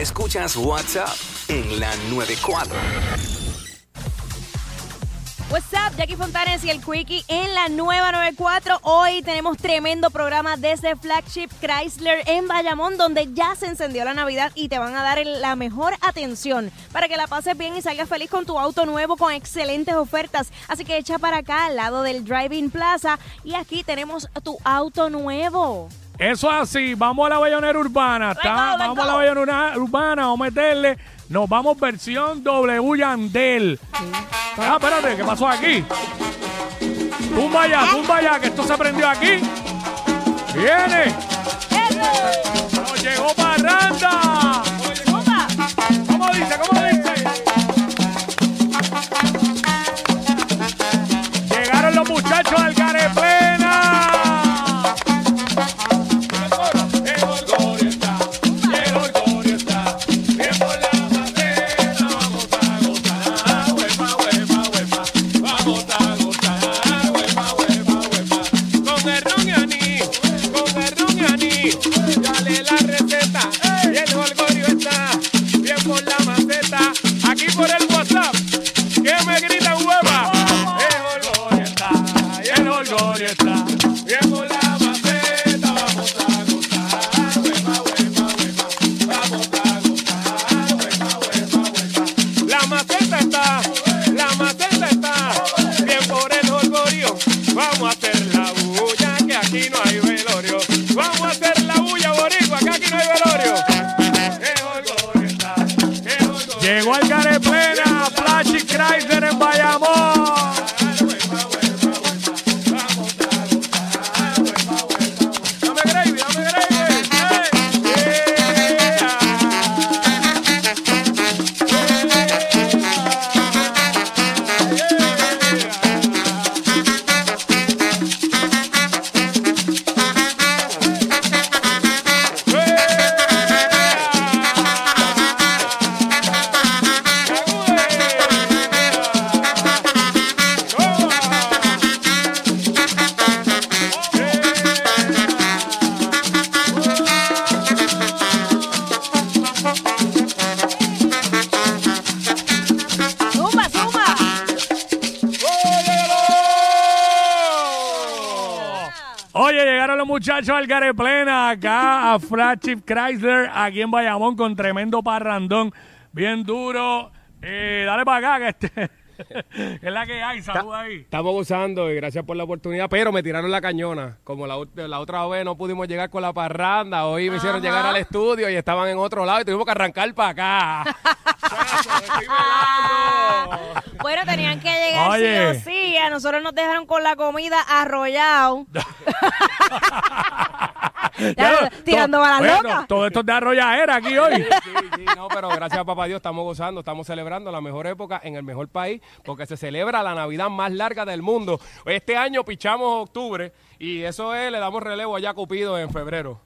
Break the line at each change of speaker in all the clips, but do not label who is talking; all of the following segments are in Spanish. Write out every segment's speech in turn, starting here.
Escuchas WhatsApp en la 94.
What's up, Jackie Fontanes y el Quickie en la nueva 94. Hoy tenemos tremendo programa desde Flagship Chrysler en Bayamón, donde ya se encendió la Navidad y te van a dar la mejor atención para que la pases bien y salgas feliz con tu auto nuevo con excelentes ofertas. Así que echa para acá al lado del Driving Plaza y aquí tenemos tu auto nuevo.
Eso así, vamos a la bayonera urbana. Está- vamos a la bayonera urbana, vamos a meterle. Nos vamos versión W Yandel. Ah, espérate, ¿qué pasó aquí? Tumba ya, tumba ya, que esto se prendió aquí. Viene. Y el orgullo está, bien muchachos al Careplena acá a Flagship Chrysler, aquí en Bayamón, con tremendo parrandón, bien duro. Eh, dale para acá, que este es la que hay, saluda ahí.
Estamos gozando y gracias por la oportunidad, pero me tiraron la cañona. Como la, la otra vez no pudimos llegar con la parranda, hoy me hicieron llegar al estudio y estaban en otro lado y tuvimos que arrancar para acá. Chacho, estoy velando.
Bueno, tenían que llegar
Oye.
sí o sí. A nosotros nos dejaron con la comida arrollado. Ya, tirando balas
bueno,
locas.
Todo esto es de arrolladera aquí hoy.
Sí, sí, no, pero gracias a papá Dios estamos gozando, estamos celebrando la mejor época en el mejor país porque se celebra la Navidad más larga del mundo. Este año pichamos octubre y eso es, le damos relevo allá a Cupido en febrero.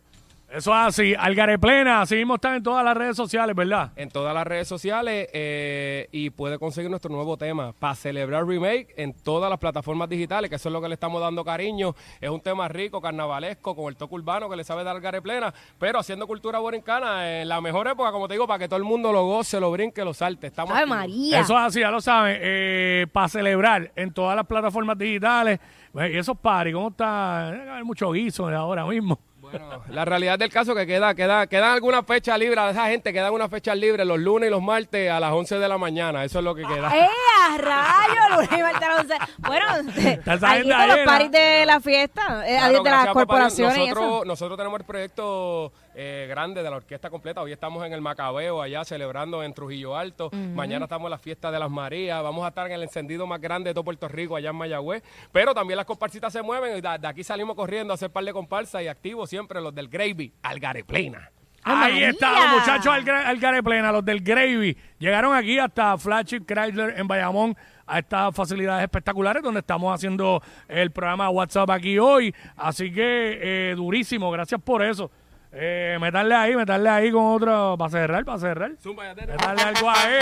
Eso es así, al Careplena, así mismo están en todas las redes sociales, ¿verdad?
en todas las redes sociales eh, y puede conseguir nuestro nuevo tema para celebrar remake en todas las plataformas digitales, que eso es lo que le estamos dando cariño. Es un tema rico, carnavalesco, con el toque urbano que le sabe dar gareplena, pero haciendo cultura borincana en la mejor época, como te digo, para que todo el mundo lo goce, lo brinque, lo salte. Estamos
¡Ay. María!
Eso es así, ya lo saben. para celebrar en todas las plataformas digitales. Y esos paris, ¿cómo está? Haber mucho guiso ahora mismo.
Bueno, la realidad del caso que queda, queda, quedan algunas fechas libres esa gente, quedan unas fechas libres los lunes y los martes a las 11 de la mañana. Eso es lo que queda.
¡Eh, a rayo! Lunes y martes a las once. Bueno, están los paris de la fiesta, eh,
Claro,
de las corporaciones y
Nosotros,
eso.
nosotros tenemos el proyecto eh, grande de la orquesta completa. Hoy estamos en el Macabeo, allá celebrando en Trujillo Alto. Mañana estamos en la fiesta de las Marías. Vamos a estar en el encendido más grande de todo Puerto Rico, allá en Mayagüez. Pero también las comparsitas se mueven. y De, de aquí salimos corriendo a hacer par de comparsas y activos siempre los del Gravy, Algareplena.
¡Ay,
Ahí están los muchachos al, al Careplena, los del Gravy. Llegaron aquí hasta Flagship Chrysler en Bayamón a estas facilidades espectaculares donde estamos haciendo el programa WhatsApp aquí hoy. Así que eh, durísimo, gracias por eso. Eh, meterle ahí, meterle ahí con otro, para cerrar, para cerrar.
Zumba, ya te-
Meterle algo ahí.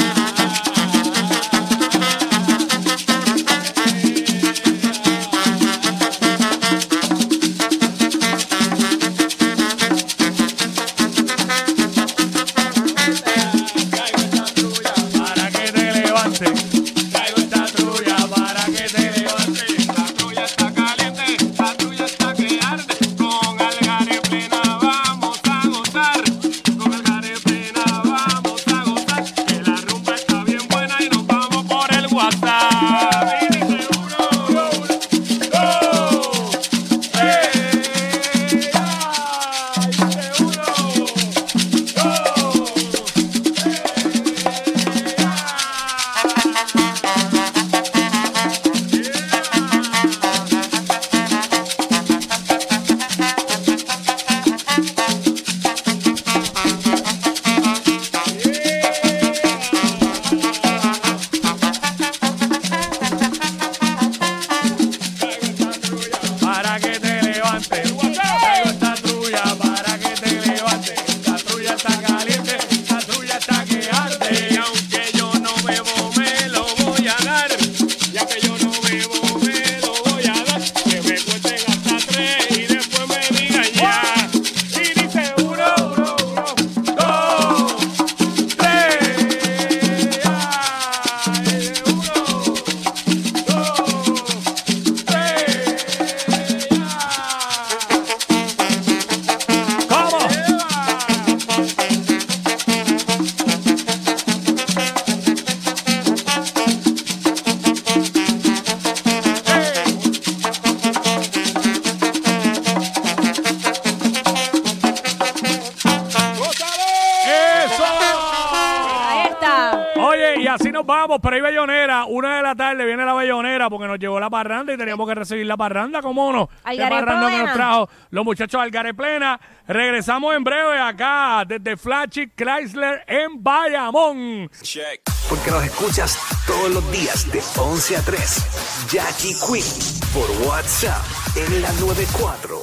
nos vamos, pero hay bellonera. Una de la tarde viene la bellonera porque nos llevó la parranda y teníamos que recibir la parranda, ¿cómo no? ¿Qué
Algaré
parranda que nos trajo los muchachos de Algaré Plena? Regresamos en breve acá desde Flagship Chrysler en Bayamón.
Porque nos escuchas todos los días de 11 a 3. Jackie Quinn por WhatsApp en la 94.